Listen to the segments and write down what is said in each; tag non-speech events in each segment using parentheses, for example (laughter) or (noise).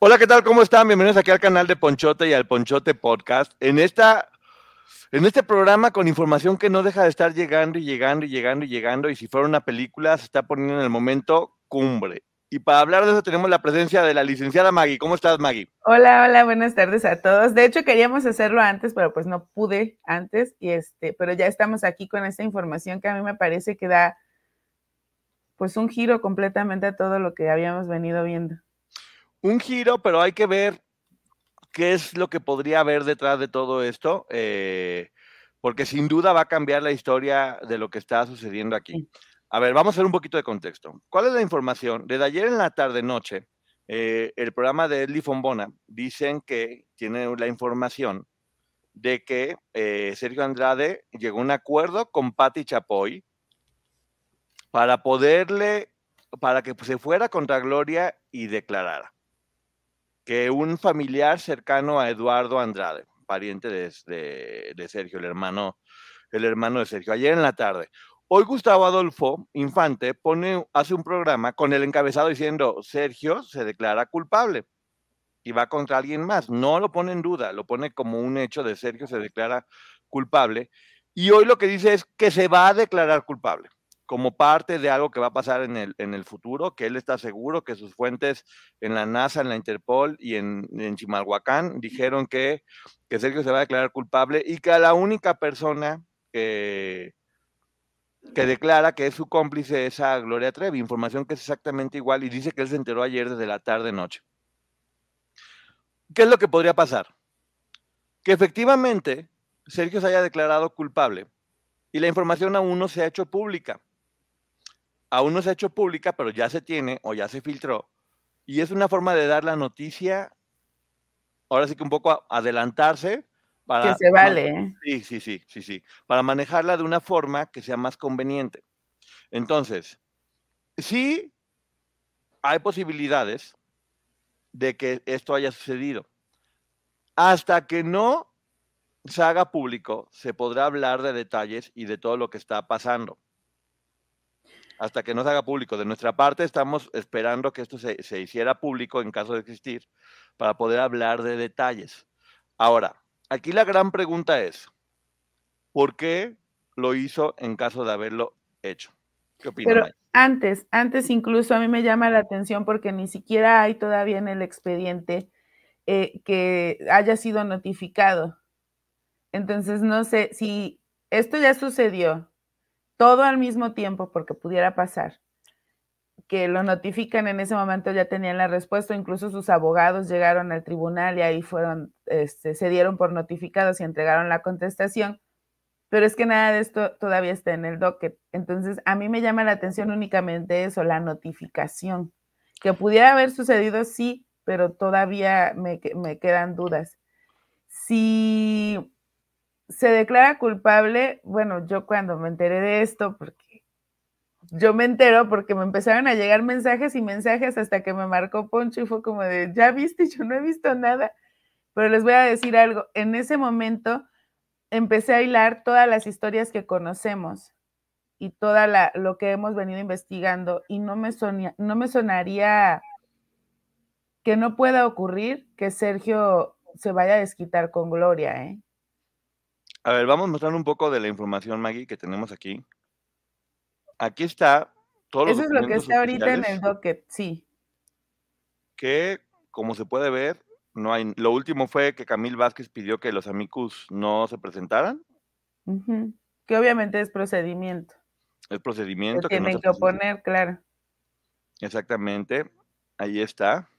Hola, ¿qué tal? ¿Cómo están? Bienvenidos aquí al canal de Ponchote y al Ponchote Podcast. En esta en este programa con información que no deja de estar llegando y llegando y llegando y llegando y si fuera una película se está poniendo en el momento cumbre. Y para hablar de eso tenemos la presencia de la licenciada Maggie. ¿Cómo estás, Maggie? Hola, hola, buenas tardes a todos. De hecho, queríamos hacerlo antes, pero pues no pude antes, y este, pero ya estamos aquí con esta información que a mí me parece que da pues un giro completamente a todo lo que habíamos venido viendo un giro, pero hay que ver qué es lo que podría haber detrás de todo esto, eh, porque sin duda va a cambiar la historia de lo que está sucediendo aquí. A ver, vamos a ver un poquito de contexto. ¿Cuál es la información? Desde ayer en la tarde-noche, eh, el programa de Edli Fombona dicen que tiene la información de que eh, Sergio Andrade llegó a un acuerdo con Patti Chapoy para poderle, para que se fuera contra Gloria y declarara que un familiar cercano a Eduardo Andrade, pariente de, Sergio, el hermano, el hermano de Sergio, ayer en la tarde. Hoy Gustavo Adolfo Infante pone, hace un programa con el encabezado diciendo Sergio se declara culpable y va contra alguien más. No lo pone en duda, lo pone como un hecho de Sergio se declara culpable. Y hoy lo que dice es que se va a declarar culpable como parte de algo que va a pasar en el, en el futuro, que él está seguro que sus fuentes en la NASA, en la Interpol y en, Chimalhuacán dijeron que, que, Sergio se va a declarar culpable y que la única persona que, que declara que es su cómplice es a Gloria Trevi, información que es exactamente igual y dice que él se enteró ayer desde la tarde-noche. ¿Qué es lo que podría pasar? Que efectivamente Sergio se haya declarado culpable y la información aún no se ha hecho pública aún no se ha hecho pública, pero ya se tiene o ya se filtró. Y es una forma de dar la noticia, ahora sí que un poco adelantarse. Para, que se vale. ¿eh? Sí, sí, sí, sí, sí. Para manejarla de una forma que sea más conveniente. Entonces, sí hay posibilidades de que esto haya sucedido. Hasta que no se haga público, se podrá hablar de detalles y de todo lo que está pasando hasta que no se haga público. De nuestra parte, estamos esperando que esto se, hiciera público en caso de existir para poder hablar de detalles. Ahora, aquí la gran pregunta es, ¿por qué lo hizo en caso de haberlo hecho? ¿Qué opinas? Pero antes, antes incluso a mí me llama la atención porque ni siquiera hay todavía en el expediente eh, que haya sido notificado. Entonces, no sé si esto ya sucedió, todo al mismo tiempo, porque pudiera pasar, que lo notifican en ese momento ya tenían la respuesta, incluso sus abogados llegaron al tribunal y ahí fueron, este, se dieron por notificados y entregaron la contestación, pero es que nada de esto todavía está en el docket. Entonces, a mí me llama la atención únicamente eso, la notificación, que pudiera haber sucedido, sí, pero todavía me, me quedan dudas. Si se declara culpable, bueno, yo cuando me enteré de esto, porque yo me entero porque me empezaron a llegar mensajes y mensajes hasta que me marcó Poncho y fue como de, ya viste, yo no he visto nada, pero les voy a decir algo, en ese momento empecé a hilar todas las historias que conocemos y toda la, lo que hemos venido investigando y no me, no me sonaría que no pueda ocurrir que Sergio se vaya a desquitar con Gloria, ¿eh? A ver, vamos a mostrar un poco de la información, Maggie, que tenemos aquí. Aquí está todo Eso es lo que está ahorita en el docket, sí. Que, como se puede ver, no hay. Lo último fue que Camil Vázquez pidió que los amicus no se presentaran. Que obviamente es procedimiento. Es procedimiento. que tienen que oponer, claro. Exactamente. Ahí está.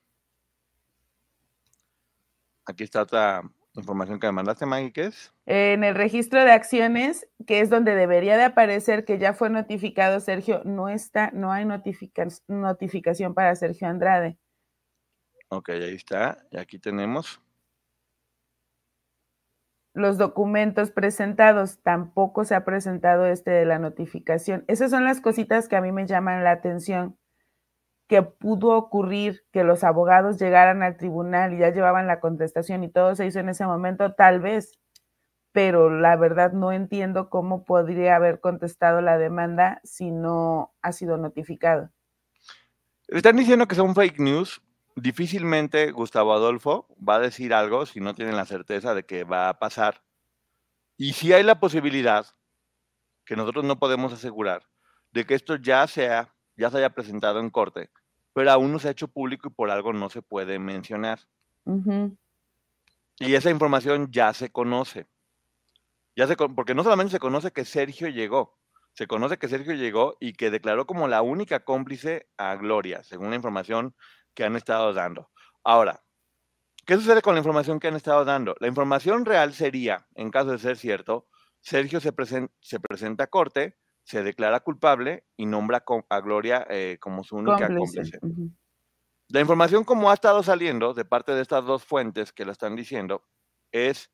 Aquí está otra información que me mandaste, Maggie, ¿qué es? En el registro de acciones, que es donde debería de aparecer que ya fue notificado Sergio, no está, no hay notificación para Sergio Andrade. Ok, ahí está. Y aquí tenemos. Los documentos presentados, tampoco se ha presentado este de la notificación. Esas son las cositas que a mí me llaman la atención que pudo ocurrir que los abogados llegaran al tribunal y ya llevaban la contestación y todo se hizo en ese momento, tal vez, pero la verdad no entiendo cómo podría haber contestado la demanda si no ha sido notificado. Están diciendo que son fake news. Difícilmente Gustavo Adolfo va a decir algo si no tienen la certeza de que va a pasar. Y si hay la posibilidad, que nosotros no podemos asegurar, de que esto ya sea, ya se haya presentado en corte, pero aún no se ha hecho público y por algo no se puede mencionar. Y esa información ya se conoce. Ya se, porque no solamente se conoce que Sergio llegó, se conoce que Sergio llegó y que declaró como la única cómplice a Gloria, según la información que han estado dando. Ahora, ¿qué sucede con la información que han estado dando? La información real sería, en caso de ser cierto, Sergio se, se presenta a corte, se declara culpable y nombra a Gloria eh, como su única cómplice. La información como ha estado saliendo de parte de estas dos fuentes que la están diciendo es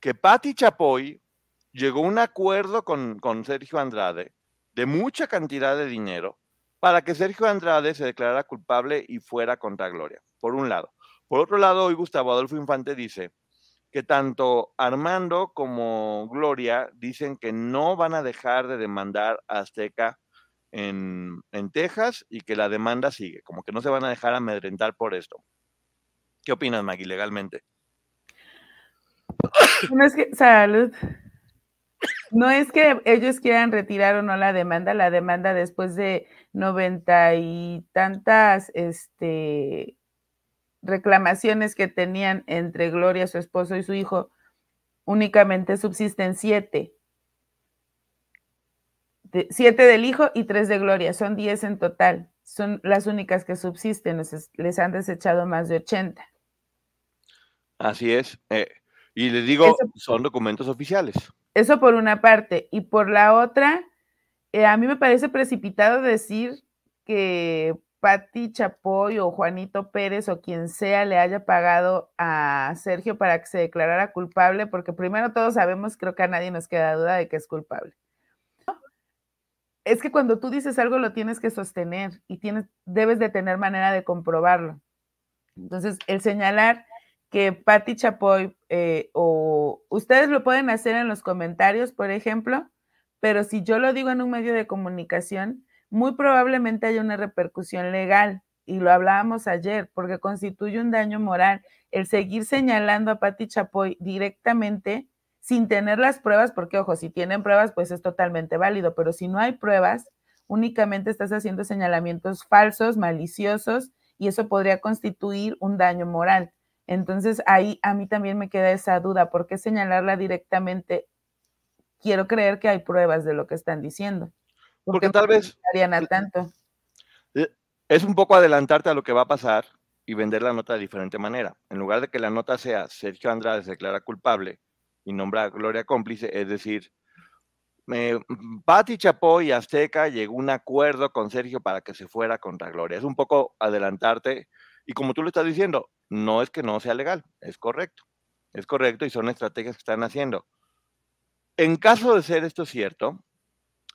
que Patti Chapoy llegó a un acuerdo con, con Sergio Andrade de mucha cantidad de dinero para que Sergio Andrade se declarara culpable y fuera contra Gloria, por un lado. Por otro lado, hoy Gustavo Adolfo Infante dice que tanto Armando como Gloria dicen que no van a dejar de demandar a Azteca en, Texas y que la demanda sigue, como que no se van a dejar amedrentar por esto. ¿Qué opinas, Maggie, legalmente? No es que, salud. No es que ellos quieran retirar o no la demanda, la demanda después de noventa y tantas, este, reclamaciones que tenían entre Gloria, su esposo y su hijo, únicamente subsisten siete. siete del hijo y tres de Gloria, son diez en total. Son las únicas que subsisten, les, han desechado más de ochenta. Así es. Eh, y les digo, son documentos oficiales. Eso por una parte. Y por la otra, eh, a mí me parece precipitado decir que Pati Chapoy o Juanito Pérez o quien sea le haya pagado a Sergio para que se declarara culpable, porque primero todos sabemos, creo que a nadie nos queda duda de que es culpable. Es que cuando tú dices algo lo tienes que sostener y tienes, debes de tener manera de comprobarlo. Entonces, el señalar que Pati Chapoy eh, o ustedes lo pueden hacer en los comentarios, por ejemplo, pero si yo lo digo en un medio de comunicación, muy probablemente haya una repercusión legal, y lo hablábamos ayer, porque constituye un daño moral el seguir señalando a Pati Chapoy directamente sin tener las pruebas, porque ojo, si tienen pruebas, pues es totalmente válido, pero si no hay pruebas, únicamente estás haciendo señalamientos falsos, maliciosos, y eso podría constituir un daño moral. Entonces ahí a mí también me queda esa duda, ¿por qué señalarla directamente? Quiero creer que hay pruebas de lo que están diciendo. Porque tal vez... tanto. Eh, es un poco adelantarte a lo que va a pasar y vender la nota de diferente manera. En lugar de que la nota sea Sergio Andrade se declara culpable y nombra a Gloria cómplice, es decir, me, Pati Chapoy y Azteca llegó a un acuerdo con Sergio para que se fuera contra Gloria. Es un poco adelantarte y como tú lo estás diciendo, no es que no sea legal, es correcto. Es correcto y son estrategias que están haciendo. En caso de ser esto cierto,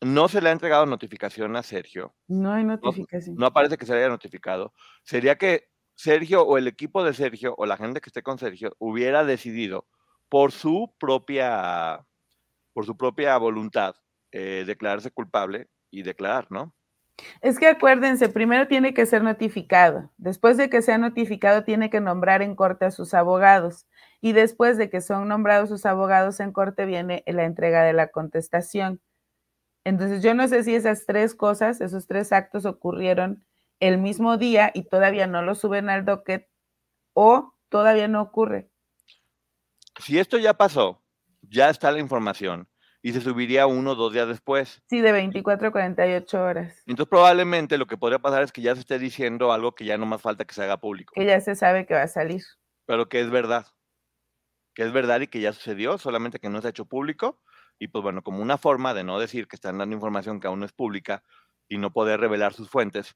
no se le ha entregado notificación a Sergio. No hay notificación. No, aparece que se le haya notificado. Sería que Sergio o el equipo de Sergio o la gente que esté con Sergio hubiera decidido por su propia, por su propia voluntad eh, declararse culpable y declarar, ¿no? Es que acuérdense, primero tiene que ser notificado. Después de que sea notificado, tiene que nombrar en corte a sus abogados. Y después de que son nombrados sus abogados en corte, viene la entrega de la contestación. Entonces yo no sé si esas tres cosas, esos tres actos ocurrieron el mismo día y todavía no lo suben al docket o todavía no ocurre. Si esto ya pasó, ya está la información y se subiría uno o dos días después. Sí, de 24 a 48 horas. Entonces probablemente lo que podría pasar es que ya se esté diciendo algo que ya no más falta que se haga público. Que ya se sabe que va a salir. Pero que es verdad. Que es verdad y que ya sucedió, solamente que no se ha hecho público. Y pues bueno, como una forma de no decir que están dando información que aún no es pública y no poder revelar sus fuentes,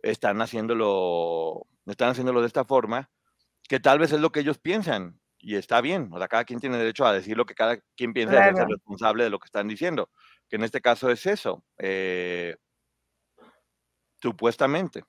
están haciéndolo, están haciéndolo de esta forma, que tal vez es lo que ellos piensan y está bien, o sea, cada quien tiene derecho a decir lo que cada quien piensa y ser responsable de lo que están diciendo, que en este caso es eso, eh, supuestamente.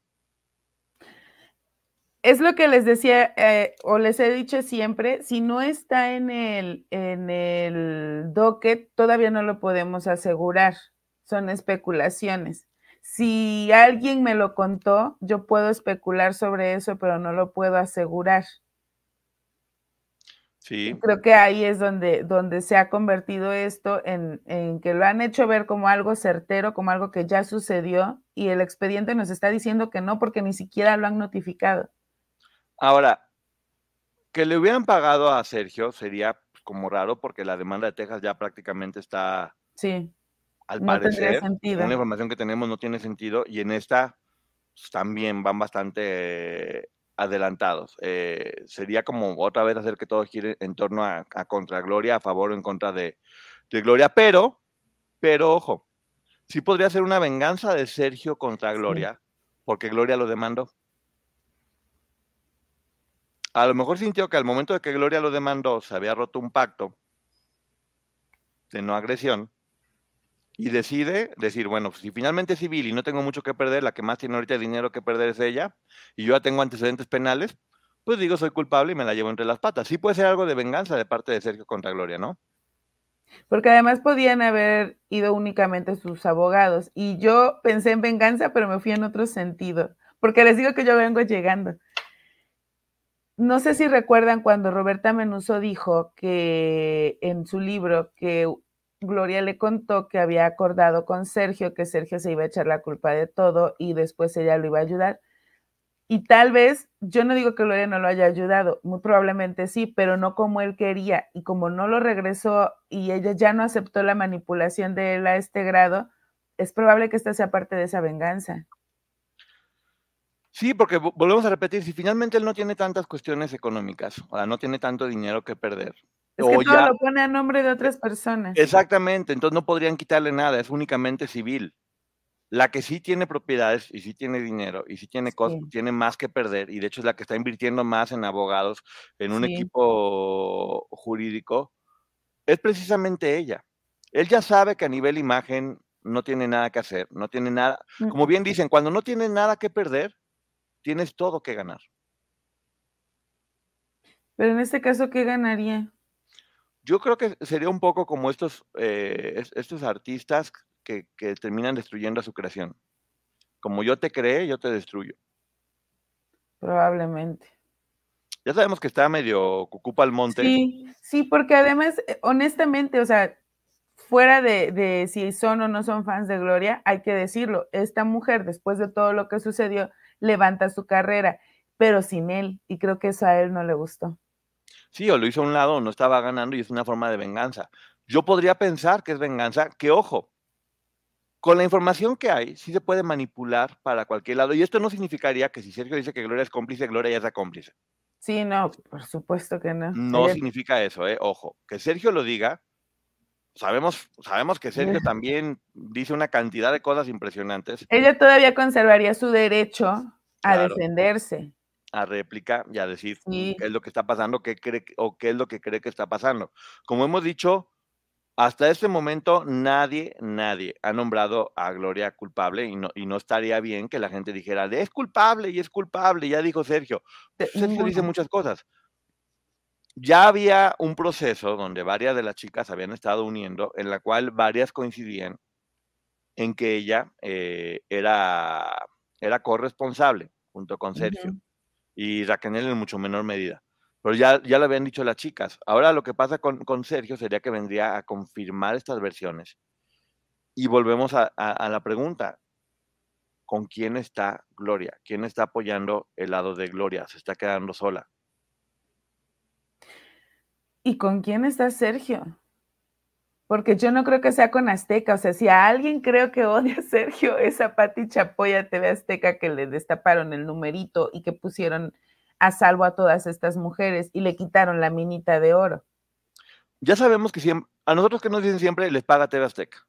Es lo que les decía eh, o les he dicho siempre, si no está en el, en el docket, todavía no lo podemos asegurar, son especulaciones. Si alguien me lo contó, yo puedo especular sobre eso, pero no lo puedo asegurar. Creo que ahí es donde, donde se ha convertido esto en, en, que lo han hecho ver como algo certero, como algo que ya sucedió, y el expediente nos está diciendo que no, porque ni siquiera lo han notificado. Ahora, que le hubieran pagado a Sergio sería como raro, porque la demanda de Texas ya prácticamente está. Sí. Al parecer, sentido. una información que tenemos no tiene sentido, y en esta pues, también van bastante adelantados. Eh, sería como otra vez hacer que todo gire en torno a, contra Gloria, a favor o en contra de, Gloria, pero, pero ojo, sí podría ser una venganza de Sergio contra Gloria, porque Gloria lo demandó. A lo mejor sintió que al momento de que Gloria lo demandó se había roto un pacto de no agresión y decide decir, bueno, si finalmente es civil y no tengo mucho que perder, la que más tiene ahorita dinero que perder es ella, y yo ya tengo antecedentes penales, pues digo, soy culpable y me la llevo entre las patas. Sí puede ser algo de venganza de parte de Sergio contra Gloria, ¿no? Porque además podían haber ido únicamente sus abogados. Y yo pensé en venganza, pero me fui en otro sentido. Porque les digo que yo vengo llegando. No sé si recuerdan cuando Roberta Menuso dijo que en su libro que Gloria le contó que había acordado con Sergio que Sergio se iba a echar la culpa de todo y después ella lo iba a ayudar. Y tal vez, yo no digo que Gloria no lo haya ayudado, muy probablemente sí, pero no como él quería. Y como no lo regresó y ella ya no aceptó la manipulación de él a este grado, es probable que esta sea parte de esa venganza. Sí, porque volvemos a repetir, si finalmente él no tiene tantas cuestiones económicas, o sea, no tiene tanto dinero que perder, es que todo lo pone a nombre de otras personas. Exactamente, entonces no podrían quitarle nada, es únicamente civil. La que sí tiene propiedades y sí tiene dinero y sí tiene cosas, tiene más que perder y de hecho es la que está invirtiendo más en abogados, en un equipo jurídico, es precisamente ella. Él ya sabe que a nivel imagen no tiene nada que hacer, no tiene nada, como bien dicen, cuando no tienes nada que perder, tienes todo que ganar. Pero en este caso, ¿qué ganaría? Yo creo que sería un poco como estos, eh, estos artistas que, terminan destruyendo a su creación. Como yo te creé, yo te destruyo. Probablemente. Ya sabemos que está medio cucupa al monte. Sí, sí, porque además, eh, honestamente, o sea, fuera de, de, si son o no son fans de Gloria, hay que decirlo, esta mujer, después de todo lo que sucedió, levanta su carrera, pero sin él, y creo que eso a él no le gustó. Sí, o lo hizo a un lado o no estaba ganando y es una forma de venganza. Yo podría pensar que es venganza, que ojo, con la información que hay, sí se puede manipular para cualquier lado. Y esto no significaría que si Sergio dice que Gloria es cómplice, Gloria ya es la cómplice. Sí, no, por supuesto que no. No significa eso, ¿eh? Ojo, que Sergio lo diga. Sabemos, sabemos que Sergio también dice una cantidad de cosas impresionantes. Ella todavía conservaría su derecho a defenderse a réplica y a decir qué es lo que está pasando, qué cree o qué es lo que cree que está pasando. Como hemos dicho, hasta este momento nadie, nadie ha nombrado a Gloria culpable y no, y no estaría bien que la gente dijera, es culpable y es culpable, ya dijo Sergio. Sergio dice muchas cosas. Ya había un proceso donde varias de las chicas habían estado uniendo, en la cual varias coincidían en que ella eh, era, era corresponsable junto con Sergio y Raquel en mucho menor medida. Pero ya, ya lo habían dicho las chicas. Ahora lo que pasa con, con Sergio sería que vendría a confirmar estas versiones. Y volvemos a, a, la pregunta, ¿con quién está Gloria? ¿Quién está apoyando el lado de Gloria? ¿Se está quedando sola? ¿Y con quién está Sergio? Porque yo no creo que sea con Azteca. O sea, si a alguien creo que odia a Sergio, es a Pati Chapoya TV Azteca que le destaparon el numerito y que pusieron a salvo a todas estas mujeres y le quitaron la minita de oro. Ya sabemos que siempre, a nosotros que nos dicen siempre les paga TV Azteca.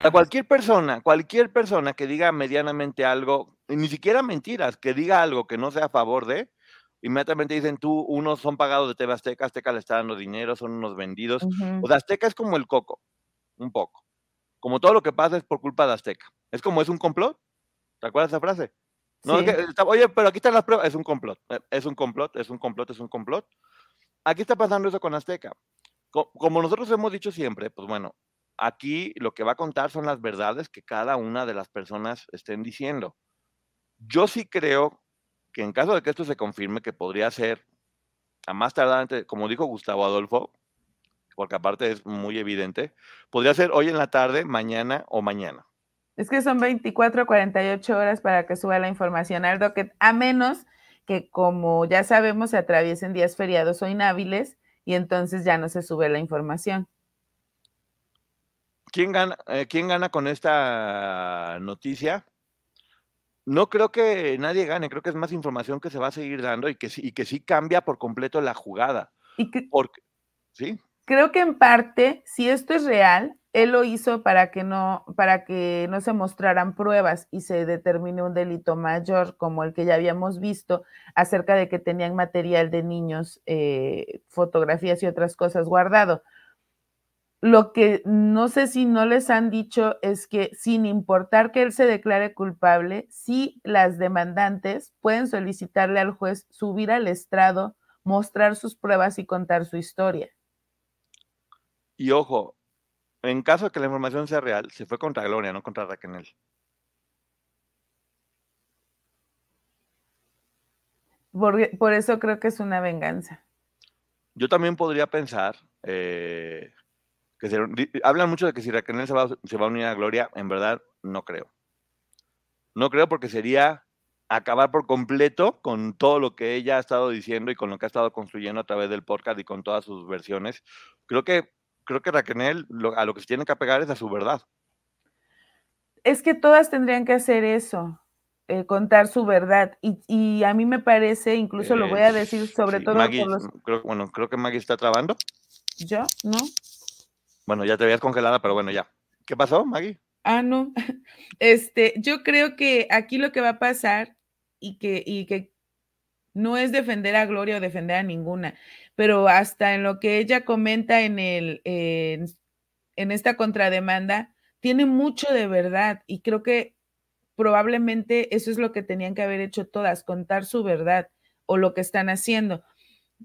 A cualquier persona, cualquier persona que diga medianamente algo, ni siquiera mentiras, que diga algo que no sea a favor de, inmediatamente dicen tú, unos son pagados de TV Azteca, Azteca le está dando dinero, son unos vendidos. O sea, Azteca es como el coco, un poco. Como todo lo que pasa es por culpa de Azteca. Es como es un complot. ¿Te acuerdas de esa frase? No, oye, pero aquí están las pruebas. Es un complot. Eh, es un complot, es un complot, es un complot. Aquí está pasando eso con Azteca. Como nosotros hemos dicho siempre, pues bueno, aquí lo que va a contar son las verdades que cada una de las personas estén diciendo. Yo sí creo que en caso de que esto se confirme, que podría ser a más tardar, como dijo Gustavo Adolfo, porque aparte es muy evidente, podría ser hoy en la tarde, mañana o mañana. Es que son 24 48 horas para que suba la información al docket, a menos que, como ya sabemos, se atraviesen días feriados o inhábiles y entonces ya no se sube la información. ¿Quién gana, eh, ¿quién gana con esta noticia? No creo que nadie gane, creo que es más información que se va a seguir dando y que sí, y que sí cambia por completo la jugada. Y que, porque, ¿sí? Creo que en parte, si esto es real, él lo hizo para que no, para que no se mostraran pruebas y se determine un delito mayor como el que ya habíamos visto acerca de que tenían material de niños, eh, fotografías y otras cosas guardado. Lo que no sé si no les han dicho es que sin importar que él se declare culpable, sí las demandantes pueden solicitarle al juez subir al estrado, mostrar sus pruebas y contar su historia. Y ojo, en caso de que la información sea real, se fue contra Gloria, no contra Raquel. Por, por eso creo que es una venganza. Yo también podría pensar, eh, que hablan mucho de que si Raquel se va, se va a unir a Gloria, en verdad no creo. No creo porque sería acabar por completo con todo lo que ella ha estado diciendo y con lo que ha estado construyendo a través del podcast y con todas sus versiones. Creo que, creo que Raquel a lo que se tiene que apegar es a su verdad. Es que todas tendrían que hacer eso, eh, contar su verdad. Y, a mí me parece, incluso lo voy a decir sobre todo por los... bueno, creo que Maggie está trabando. ¿Yo? ¿No? Bueno, ya te veías congelada, pero bueno, ya. ¿Qué pasó, Maggie? Ah, no. (laughs) Este, yo creo que aquí lo que va a pasar y que, y que no es defender a Gloria o defender a ninguna, pero hasta en lo que ella comenta en el en, en esta contrademanda, tiene mucho de verdad y creo que probablemente eso es lo que tenían que haber hecho todas, contar su verdad o lo que están haciendo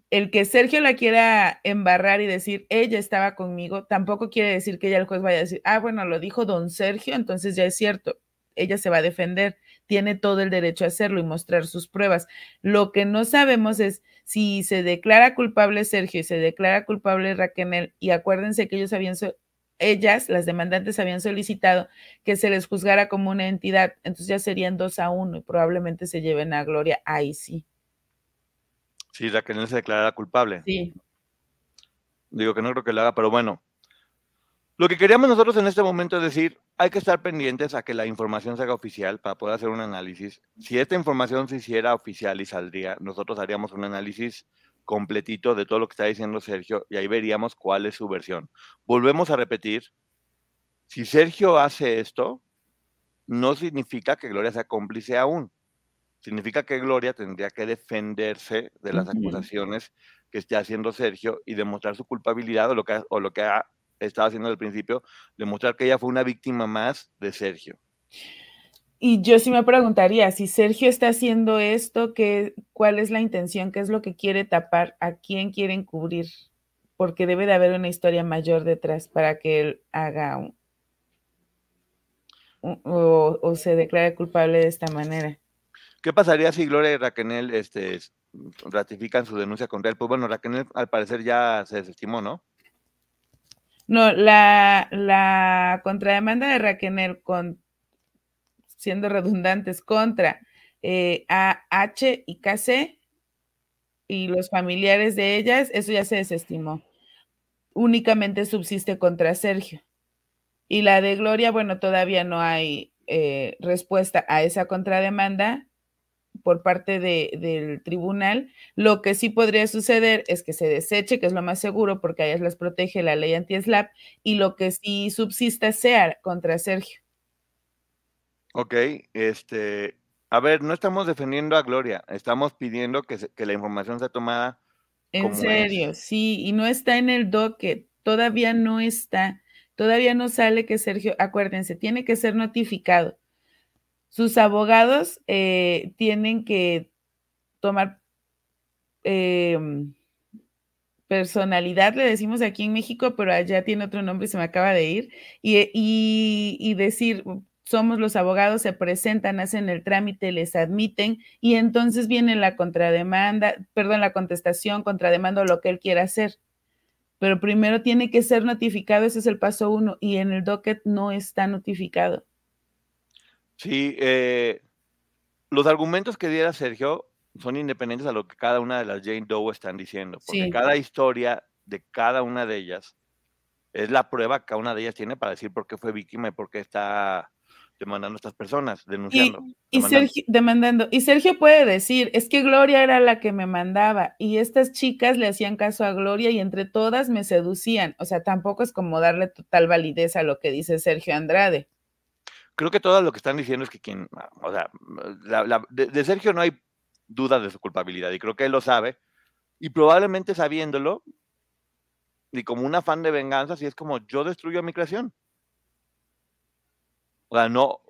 el que Sergio la quiera embarrar y decir, ella estaba conmigo, tampoco quiere decir que ya el juez vaya a decir, ah, bueno, lo dijo don Sergio, entonces ya es cierto, ella se va a defender, tiene todo el derecho a hacerlo y mostrar sus pruebas. Lo que no sabemos es si se declara culpable Sergio y se declara culpable Raquel, y acuérdense que ellos habían, ellas, las demandantes, habían solicitado que se les juzgara como una entidad, entonces ya serían dos a uno y probablemente se lleven a Gloria, ahí sí. Sí, Raquel se declarara culpable. Sí. Digo que no creo que lo haga, pero bueno. Lo que queríamos nosotros en este momento es decir, hay que estar pendientes a que la información se haga oficial para poder hacer un análisis. Si esta información se hiciera oficial y saldría, nosotros haríamos un análisis completito de todo lo que está diciendo Sergio y ahí veríamos cuál es su versión. Volvemos a repetir, si Sergio hace esto, no significa que Gloria sea cómplice aún significa que Gloria tendría que defenderse de las acusaciones que esté haciendo Sergio y demostrar su culpabilidad o lo que, o lo que ha estado haciendo desde el principio, demostrar que ella fue una víctima más de Sergio. Y yo sí me preguntaría, si Sergio está haciendo esto, ¿qué, ¿cuál es la intención? ¿Qué es lo que quiere tapar? ¿A quién quiere encubrir? porque debe de haber una historia mayor detrás para que él haga un, o, se declare culpable de esta manera. ¿Qué pasaría si Gloria y Raquel este, ratifican su denuncia contra él? Pues bueno, Raquel al parecer ya se desestimó, ¿no? No, la, contrademanda de Raquel con, siendo redundantes, contra eh, AH y KC y los familiares de ellas, eso ya se desestimó. Únicamente subsiste contra Sergio. Y la de Gloria, bueno, todavía no hay eh, respuesta a esa contrademanda por parte del tribunal. Lo que sí podría suceder es que se deseche, que es lo más seguro, porque a ellas las protege la ley anti-SLAP, y lo que sí subsista sea contra Sergio. Ok, este, a ver, no estamos defendiendo a Gloria, estamos pidiendo que, que la información sea tomada. En serio, sí, y no está en el docket, todavía no está, todavía no sale que Sergio, acuérdense, tiene que ser notificado sus abogados eh, tienen que tomar em, personalidad, le decimos aquí en México, pero allá tiene otro nombre, se me acaba de ir, y, decir, somos los abogados, se presentan, hacen el trámite, les admiten y entonces viene la contrademanda, perdón, la contestación, contrademanda lo que él quiera hacer. Pero primero tiene que ser notificado, ese es el paso uno, y en el docket no está notificado. Sí, eh, los argumentos que diera Sergio son independientes a lo que cada una de las Jane Doe están diciendo, porque cada historia de cada una de ellas es la prueba que cada una de ellas tiene para decir por qué fue víctima y por qué está demandando a estas personas, denunciando. Y, demandando. Sergio, demandando. Y Sergio puede decir, es que Gloria era la que me mandaba y estas chicas le hacían caso a Gloria y entre todas me seducían. O sea, tampoco es como darle total validez a lo que dice Sergio Andrade creo que todo lo que están diciendo es que quien, o sea, de, Sergio no hay duda de su culpabilidad y creo que él lo sabe y probablemente sabiéndolo y como un afán de venganza, si es como yo destruyo mi creación. O sea, no,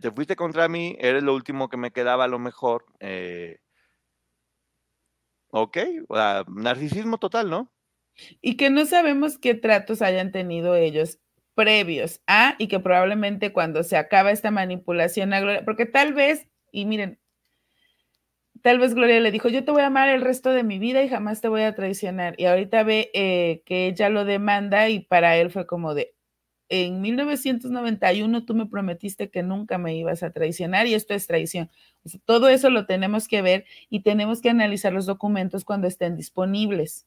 te fuiste contra mí, eres lo último que me quedaba lo mejor. Eh, ok, o sea, narcisismo total, ¿no? Y que no sabemos qué tratos hayan tenido ellos previos a y que probablemente cuando se acaba esta manipulación a Gloria, porque tal vez, y miren, tal vez Gloria le dijo, yo te voy a amar el resto de mi vida y jamás te voy a traicionar. Y ahorita ve eh, que ella lo demanda y para él fue como de, en 1991 tú me prometiste que nunca me ibas a traicionar y esto es traición. todo eso lo tenemos que ver y tenemos que analizar los documentos cuando estén disponibles.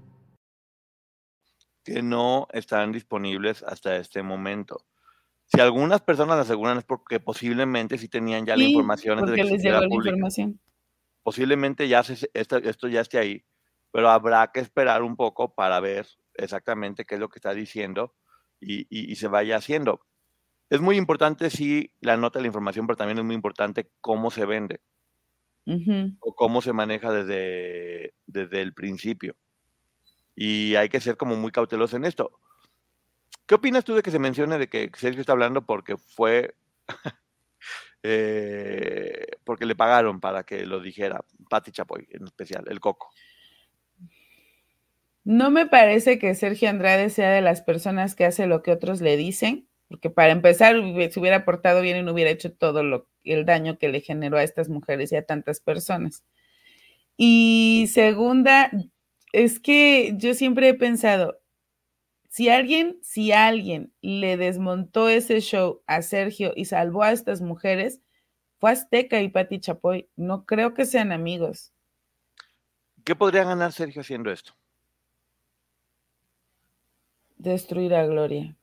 que no están disponibles hasta este momsto. Si algunas personas aseguran es porque posiblemente sí tenían ya la información porque les llegó la información. Posiblemente ya esto, ya esté ahí, pero habrá que esperar un poco para ver exactamente qué es lo que está diciendo y, se vaya haciendo. Es muy importante sí la nota de la información, pero también es muy importante cómo se vende o cómo se maneja desde, desde el principio y hay que ser como muy cauteloso en esto. ¿Qué opinas tú de que se mencione de que Sergio está hablando porque fue, (laughs) eh, porque le pagaron para que lo dijera Patti Chapoy en especial, el coco? No me parece que Sergio Andrade sea de las personas que hace lo que otros le dicen, porque para empezar, se hubiera portado bien y no hubiera hecho todo lo, el daño que le generó a estas mujeres y a tantas personas. Y segunda, es que yo siempre he pensado, si alguien, si alguien le desmontó ese show a Sergio y salvó a estas mujeres, fue Azteca y Pati Chapoy. No creo que sean amigos. ¿Qué podría ganar Sergio haciendo esto? Destruir a Gloria.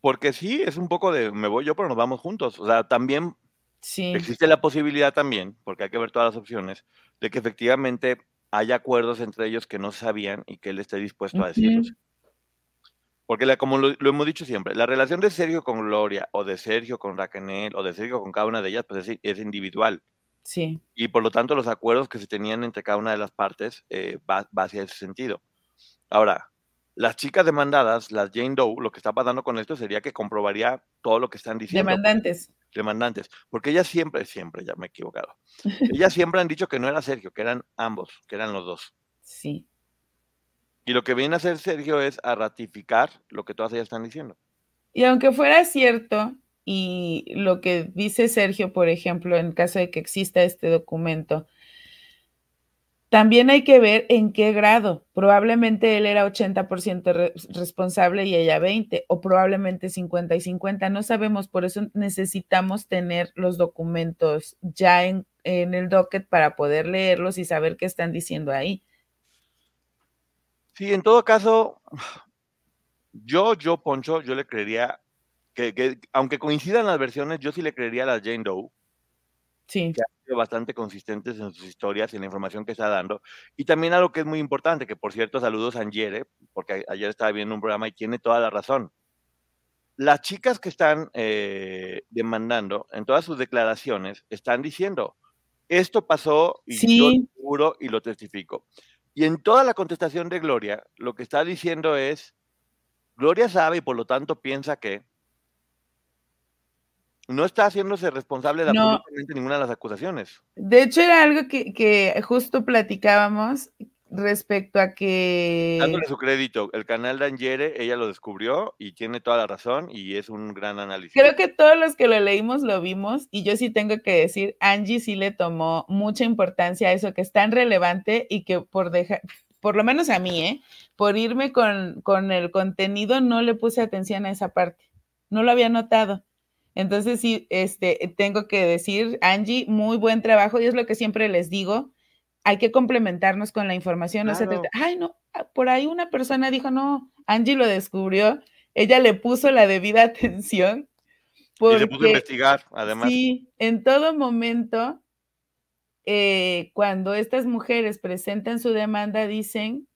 Porque sí, es un poco de me voy yo, pero nos vamos juntos. O sea, también Existe la posibilidad también, porque hay que ver todas las opciones, de que efectivamente hay acuerdos entre ellos que no sabían y que él esté dispuesto a decirlos. Porque como lo, hemos dicho siempre, la relación de Sergio con Gloria o de Sergio con Raquel o de Sergio con cada una de ellas pues es, individual. Sí. Y por lo tanto los acuerdos que se tenían entre cada una de las partes eh, va, hacia ese sentido. Ahora, las chicas demandadas, las Jane Doe, lo que está pasando con esto sería que comprobaría todo lo que están diciendo. Demandantes. Demandantes. Porque ellas siempre, siempre, ya me he equivocado. (laughs) ellas siempre han dicho que no era Sergio, que eran ambos, que eran los dos. Sí. Y lo que viene a hacer Sergio es a ratificar lo que todas ellas están diciendo. Y aunque fuera cierto, y lo que dice Sergio, por ejemplo, en caso de que exista este documento, también hay que ver en qué grado. Probablemente él era 80% responsable y ella 20, o probablemente 50 y 50. No sabemos, por eso necesitamos tener los documentos ya en, el docket para poder leerlos y saber qué están diciendo ahí. Sí, en todo caso, yo, yo, Poncho, yo le creería que, aunque coincidan las versiones, yo sí le creería a la Jane Doe. Sí. Que ha sido bastante consistentes en sus historias y en la información que está dando. Y también algo que es muy importante, que por cierto, saludos a Angere, porque ayer estaba viendo un programa y tiene toda la razón. Las chicas que están eh, demandando, en todas sus declaraciones, están diciendo, esto pasó y yo lo seguro y lo testifico. Y en toda la contestación de Gloria, lo que está diciendo es, Gloria sabe y por lo tanto piensa que no está haciéndose responsable de absolutamente ninguna de las acusaciones. De hecho, era algo que, que justo platicábamos, respecto a que... Dándole su crédito, el canal de Angere, ella lo descubrió y tiene toda la razón y es un gran análisis. Creo que todos los que lo leímos lo vimos y yo sí tengo que decir, Angie sí le tomó mucha importancia a eso que es tan relevante y que por dejar, por lo menos a mí, ¿eh? por irme con, con el contenido no le puse atención a esa parte, no lo había notado. Entonces sí, este, tengo que decir, Angie, muy buen trabajo y es lo que siempre les digo hay que complementarnos con la información. ay, no, ah, por ahí una persona dijo, no, Angie lo descubrió, ella le puso la debida (laughs) atención. y se puso a investigar, además. Sí, en todo momento, eh, cuando estas mujeres presentan su demanda, dicen,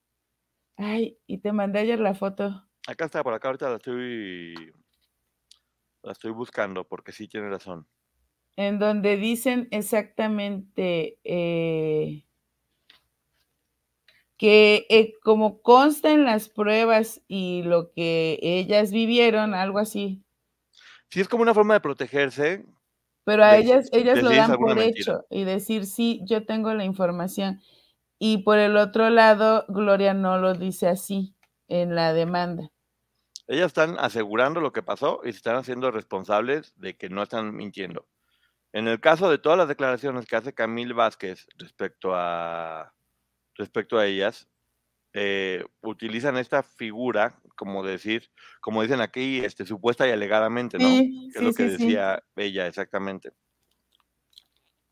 ay, y te mandé ayer la foto. Acá está, por acá ahorita la estoy, la estoy buscando, porque sí tiene razón. En donde dicen exactamente, eh, que eh, como consta en las pruebas y lo que ellas vivieron, algo así. Sí, es como una forma de protegerse. Pero a ellas, ellas lo dan por hecho y decir, sí, yo tengo la información. Y por el otro lado, Gloria no lo dice así en la demanda. Ellas están asegurando lo que pasó y se están haciendo responsables de que no están mintiendo. En el caso de todas las declaraciones que hace Camil Vázquez respecto a respecto a ellas, eh, utilizan esta figura, como decir, como dicen aquí, este, supuesta y alegadamente, ¿no? es lo que decía ella exactamente.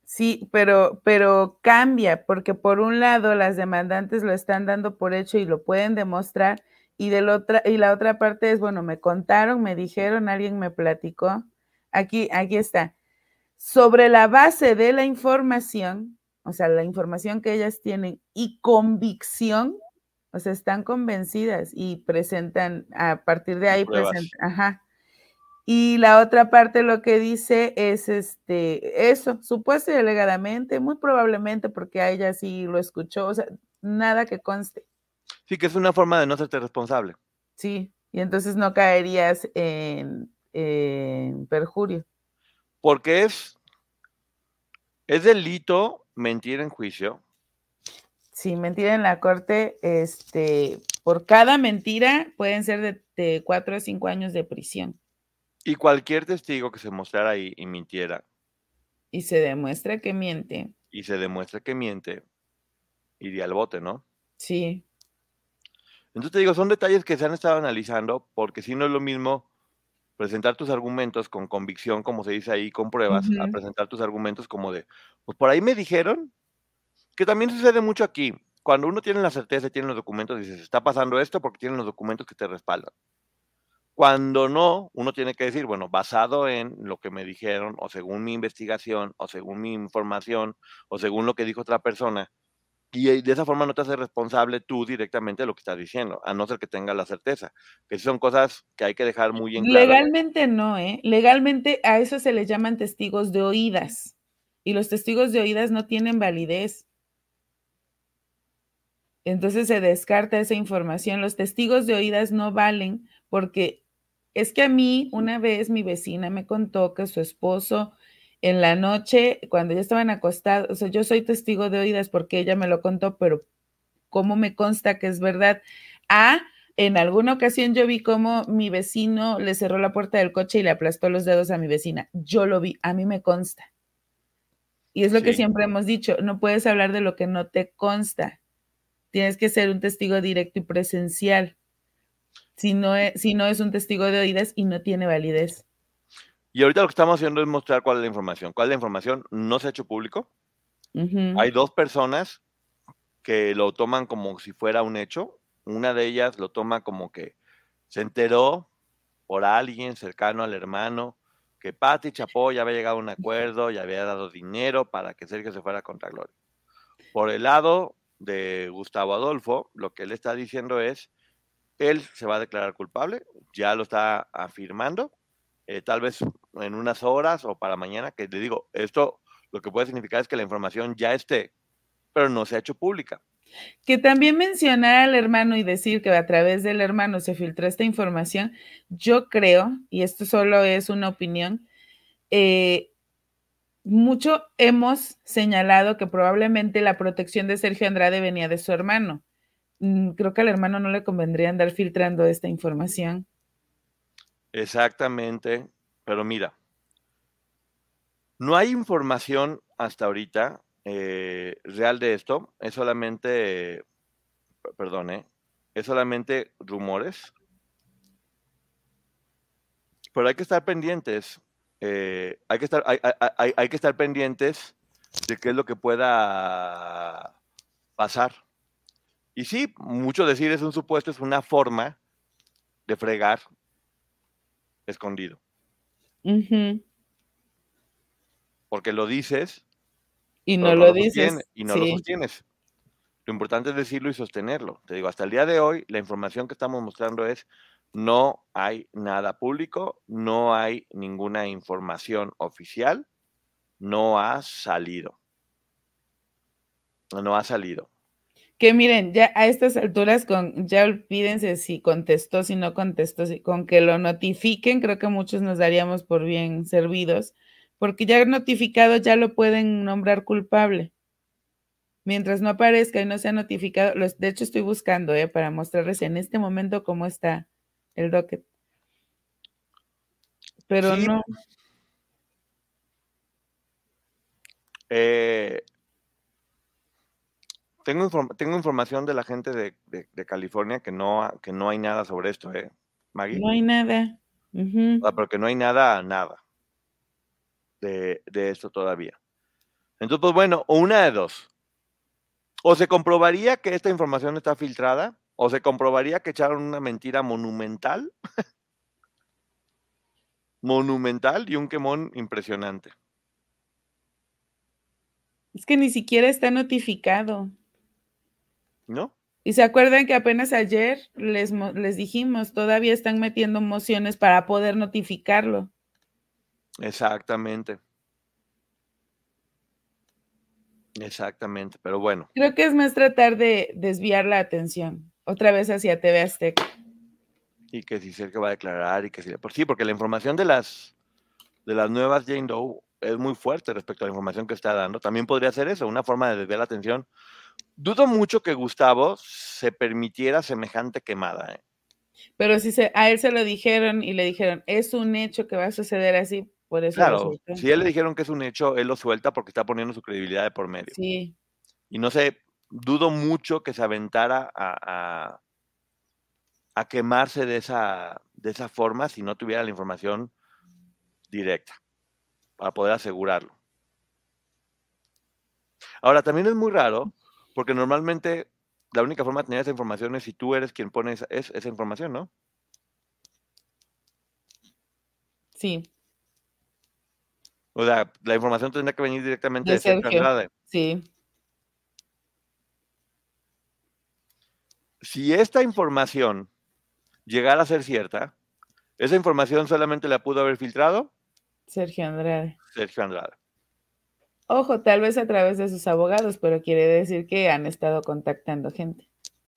Sí, pero, pero cambia, porque por un lado las demandantes lo están dando por hecho y lo pueden demostrar, y, del otra, y la otra parte es, bueno, me contaron, me dijeron, alguien me platicó. Aquí, aquí está. Sobre la base de la información, o sea, la información que ellas tienen y convicción, o sea, están convencidas y presentan, a partir de ahí presentan, ajá. Y la otra parte lo que dice es este, eso, supuesto y alegadamente, muy probablemente porque a ella sí lo escuchó, o sea, nada que conste. Sí, que es una forma de no serte responsable. Sí, y entonces no caerías en, en perjurio. Porque es, es delito mentir en juicio. Sí, mentir en la corte, este, por cada mentira pueden ser de, cuatro a cinco años de prisión. Y cualquier testigo que se mostrara ahí y mintiera. Y se demuestra que miente. Y se demuestra que miente, iría al bote, ¿no? Sí. Entonces te digo, son detalles que se han estado analizando, porque si no es lo mismo presentar tus argumentos con convicción, como se dice ahí, con pruebas, a presentar tus argumentos como de, pues por ahí me dijeron, que también sucede mucho aquí. Cuando uno tiene la certeza y tiene los documentos, dices, está pasando esto porque tienen los documentos que te respaldan. Cuando no, uno tiene que decir, bueno, basado en lo que me dijeron, o según mi investigación, o según mi información, o según lo que dijo otra persona, Y de esa forma no te haces responsable tú directamente de lo que estás diciendo, a no ser que tengas la certeza. Que son cosas que hay que dejar muy en claro. Legalmente no, ¿eh? Legalmente a eso se les llaman testigos de oídas. Y los testigos de oídas no tienen validez. Entonces se descarta esa información. Los testigos de oídas no valen porque es que a mí una vez mi vecina me contó que su esposo en la noche, cuando ya estaban acostados, o sea, yo soy testigo de oídas porque ella me lo contó, pero ¿cómo me consta que es verdad? Ah, en alguna ocasión yo vi cómo mi vecino le cerró la puerta del coche y le aplastó los dedos a mi vecina. Yo lo vi, a mí me consta. Y es lo que siempre hemos dicho, no puedes hablar de lo que no te consta. Tienes que ser un testigo directo y presencial. Si no es, si no es un testigo de oídas y no tiene validez. Y ahorita lo que estamos haciendo es mostrar cuál es la información. ¿Cuál es la información? No se ha hecho público. Hay dos personas que lo toman como si fuera un hecho. Una de ellas lo toma como que se enteró por alguien cercano al hermano que Patti Chapó ya había llegado a un acuerdo y había dado dinero para que Sergio se fuera contra Gloria. Por el lado de Gustavo Adolfo, lo que él está diciendo es, él se va a declarar culpable, ya lo está afirmando, eh, tal vez en unas horas o para mañana, que le digo, esto lo que puede significar es que la información ya esté, pero no se ha hecho pública. Que también mencionar al hermano y decir que a través del hermano se filtró esta información, yo creo, y esto solo es una opinión, eh, mucho hemos señalado que probablemente la protección de Sergio Andrade venía de su hermano. Mm, creo que al hermano no le convendría andar filtrando esta información. Exactamente, pero mira, no hay información hasta ahorita eh, real de esto, es solamente, perdón, eh, es solamente rumores, pero hay que estar pendientes, eh, hay, que estar, hay, hay que estar pendientes de qué es lo que pueda pasar. Y sí, mucho decir es un supuesto, es una forma de fregar escondido. Porque lo dices. Y no, lo, dices. Y no lo sostienes. Lo importante es decirlo y sostenerlo. Te digo, hasta el día de hoy, la información que estamos mostrando es, no hay nada público, no hay ninguna información oficial, no ha salido. No ha salido. Que miren, ya a estas alturas, con, ya olvídense si contestó, si no contestó, si, con que lo notifiquen, creo que muchos nos daríamos por bien servidos, porque ya notificado ya lo pueden nombrar culpable. Mientras no aparezca y no sea notificado, los, de hecho estoy buscando eh, para mostrarles en este momento cómo está el docket. Pero no. Eh, tengo, tengo información de la gente de, California que no, que no hay nada sobre esto, ¿eh, Maggie? No hay nada. porque no hay nada, nada de, esto todavía. Entonces, pues bueno, una de dos. O se comprobaría que esta información está filtrada, o se comprobaría que echaron una mentira monumental. (laughs) monumental y un quemón impresionante. Es que ni siquiera está notificado. ¿No? Y se acuerdan que apenas ayer les, les dijimos, todavía están metiendo mociones para poder notificarlo. Exactamente. Exactamente, pero bueno. Creo que es más tratar de desviar la atención otra vez hacia TV Azteca. Y que si que va a declarar y que si por sí, porque la información de las de las nuevas Jane Doe es muy fuerte respecto a la información que está dando. También podría ser eso, una forma de desviar la atención Dudo mucho que Gustavo se permitiera semejante quemada. ¿eh? Pero si se, a él se lo dijeron y le dijeron, es un hecho que va a suceder así, por eso. Claro, si él le dijeron que es un hecho, él lo suelta porque está poniendo su credibilidad de por medio. Sí. Y no sé, dudo mucho que se aventara a, a, quemarse de esa, de esa forma si no tuviera la información directa, para poder asegurarlo. Ahora, también es muy raro porque normalmente la única forma de tener esa información es si tú eres quien pone esa, esa información, ¿no? Sí. O sea, la información tendría que venir directamente de, Sergio Andrade. Sí. Si esta información llegara a ser cierta, esa información solamente la pudo haber filtrado Sergio Andrade. Sergio Andrade. Ojo, tal vez a través de sus abogados, pero quiere decir que han estado contactando gente.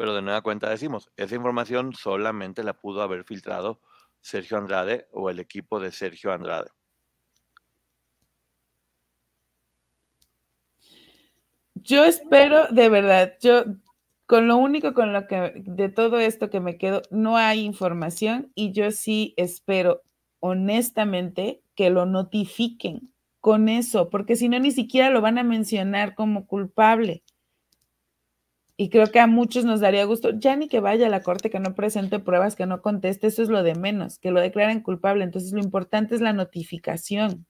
Pero de nueva cuenta decimos, esa información solamente la pudo haber filtrado Sergio Andrade o el equipo de Sergio Andrade. Yo espero, de verdad, yo con lo único con lo que de todo esto que me quedo, no hay información y yo sí espero honestamente que lo notifiquen con eso, porque si no ni siquiera lo van a mencionar como culpable. Y creo que a muchos nos daría gusto, ya ni que vaya a la corte, que no presente pruebas, que no conteste, eso es lo de menos, que lo declaren culpable. Entonces, lo importante es la notificación.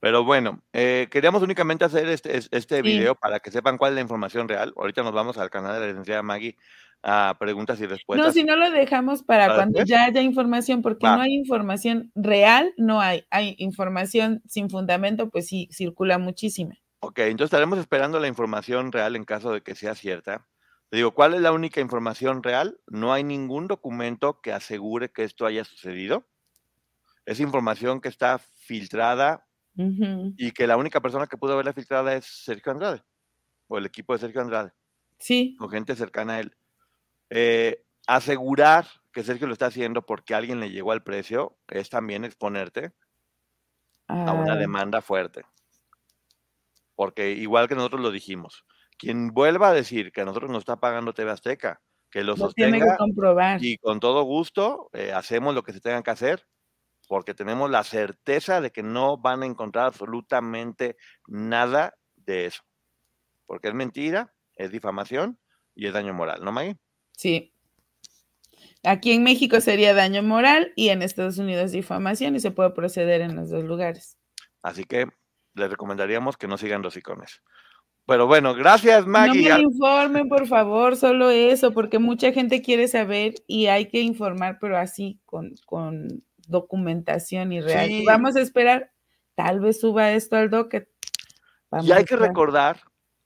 Pero bueno, eh, queríamos únicamente hacer este, este video para que sepan cuál es la información real. Ahorita nos vamos al canal de la licenciada Maggie a preguntas y respuestas. No, si no lo dejamos para, cuando ya haya información, porque no hay información real, no hay. Hay información sin fundamento, pues sí, circula muchísima. Ok, entonces estaremos esperando la información real en caso de que sea cierta. Te digo, ¿cuál es la única información real? No hay ningún documento que asegure que esto haya sucedido. Es información que está filtrada y que la única persona que pudo haberla filtrada es Sergio Andrade o el equipo de Sergio Andrade. Sí. O gente cercana a él. Eh, asegurar que Sergio lo está haciendo porque alguien le llegó al precio es también exponerte a una ah. demanda fuerte porque igual que nosotros lo dijimos, quien vuelva a decir que a nosotros nos está pagando TV Azteca, que lo, sostenga comprobar. y con todo gusto eh, hacemos lo que se tenga que hacer, porque tenemos la certeza de que no van a encontrar absolutamente nada de eso, porque es mentira, es difamación y es daño moral, ¿no, Maggie? Sí. Aquí en México sería daño moral y en Estados Unidos difamación y se puede proceder en los dos lugares. Así que les recomendaríamos que no sigan los icones. Pero bueno, gracias Maggie. No me informen, por favor, solo eso, porque mucha gente quiere saber y hay que informar, pero así, con, documentación y real. Vamos a esperar, tal vez suba esto al docket. y hay que recordar,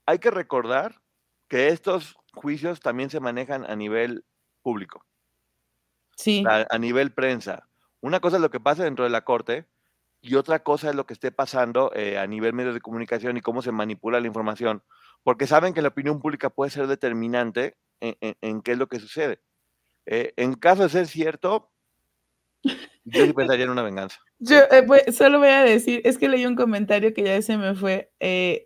hay que recordar que estos juicios también se manejan a nivel público. Sí. a nivel prensa. Una cosa es lo que pasa dentro de la corte, y otra cosa es lo que esté pasando eh, a nivel medios de comunicación y cómo se manipula la información, porque saben que la opinión pública puede ser determinante en, qué es lo que sucede. Eh, en caso de ser cierto, yo sí (laughs) pensaría en una venganza. Yo eh, solo voy a decir, es que leí un comentario que ya se me fue,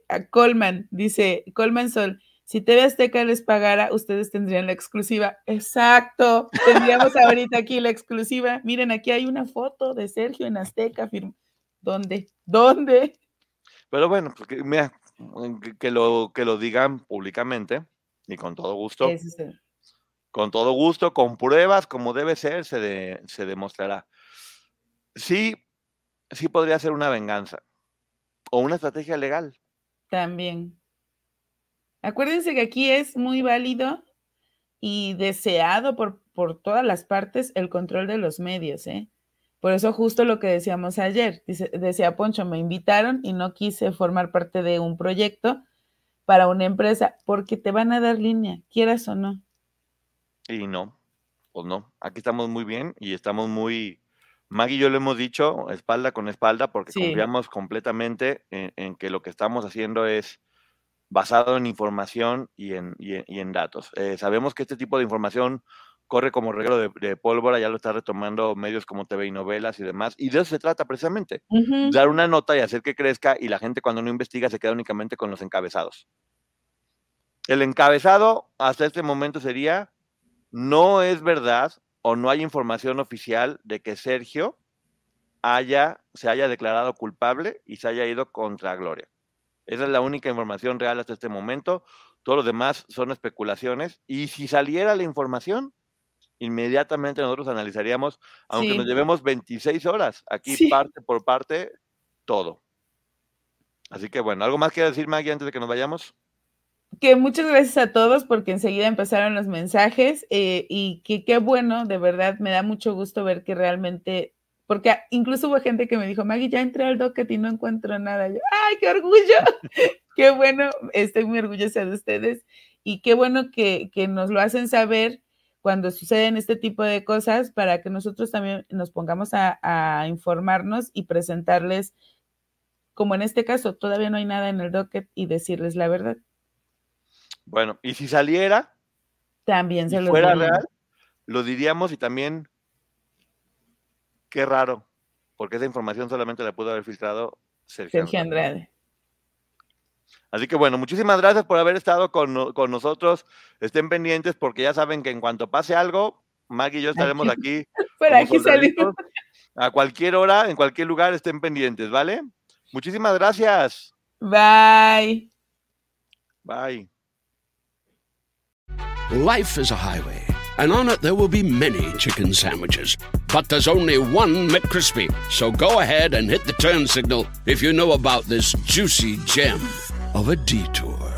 a Colman, dice, Colman Sol, si TV Azteca les pagara, ustedes tendrían la exclusiva. Exacto, tendríamos ahorita aquí la exclusiva. Miren, aquí hay una foto de Sergio en Azteca, firma. ¿Dónde? ¿Dónde? Pero bueno, porque, mira, que lo, que lo digan públicamente y con todo gusto. Con todo gusto, con pruebas, como debe ser, se, se demostrará. Sí, sí podría ser una venganza o una estrategia legal. También. Acuérdense que aquí es muy válido y deseado por, por todas las partes el control de los medios, ¿eh? Por eso justo lo que decíamos ayer, decía Poncho, me invitaron y no quise formar parte de un proyecto para una empresa porque te van a dar línea, quieras o no. Y no, pues no, aquí estamos muy bien y estamos muy, Maggie y yo lo hemos dicho, espalda con espalda, porque confiamos completamente en, que lo que estamos haciendo es basado en información y en, en, datos. Eh, sabemos que este tipo de información corre como regalo de, pólvora, ya lo está retomando medios como TV y novelas y demás, y de eso se trata precisamente, dar una nota y hacer que crezca y la gente cuando no investiga se queda únicamente con los encabezados. El encabezado hasta este momento sería, no es verdad o no hay información oficial de que Sergio haya, se haya declarado culpable y se haya ido contra Gloria. Esa es la única información real hasta este momento Todo lo demás son especulaciones. Y si saliera la información, inmediatamente nosotros analizaríamos, aunque nos llevemos 26 horas, aquí parte por parte, todo. Así que bueno, ¿algo más que decir, Maggie, antes de que nos vayamos? Que muchas gracias a todos porque enseguida empezaron los mensajes eh, y que qué bueno, de verdad, me da mucho gusto ver que realmente, porque incluso hubo gente que me dijo, Maggie, ya entré al docket y no encuentro nada. Yo, ¡ay, qué orgullo! (laughs) qué bueno, estoy muy orgullosa de ustedes y qué bueno que, que nos lo hacen saber cuando suceden este tipo de cosas para que nosotros también nos pongamos a, a informarnos y presentarles como en este caso todavía no hay nada en el docket y decirles la verdad. Bueno, y si saliera, también se lo fuera real, lo diríamos y también qué raro, porque esa información solamente la pudo haber filtrado Sergio, Sergio Andrade. Así que bueno, muchísimas gracias por haber estado con, con, nosotros. Estén pendientes porque ya saben que en cuanto pase algo, Maggie y yo estaremos aquí. (laughs) Por aquí salimos. A cualquier hora, en cualquier lugar, estén pendientes, ¿vale? Muchísimas gracias. Bye. Bye. Life is a highway, and on it there will be many chicken sandwiches. But there's only one McCrispy. So go ahead and hit the turn signal if you know about this juicy gem of a detour.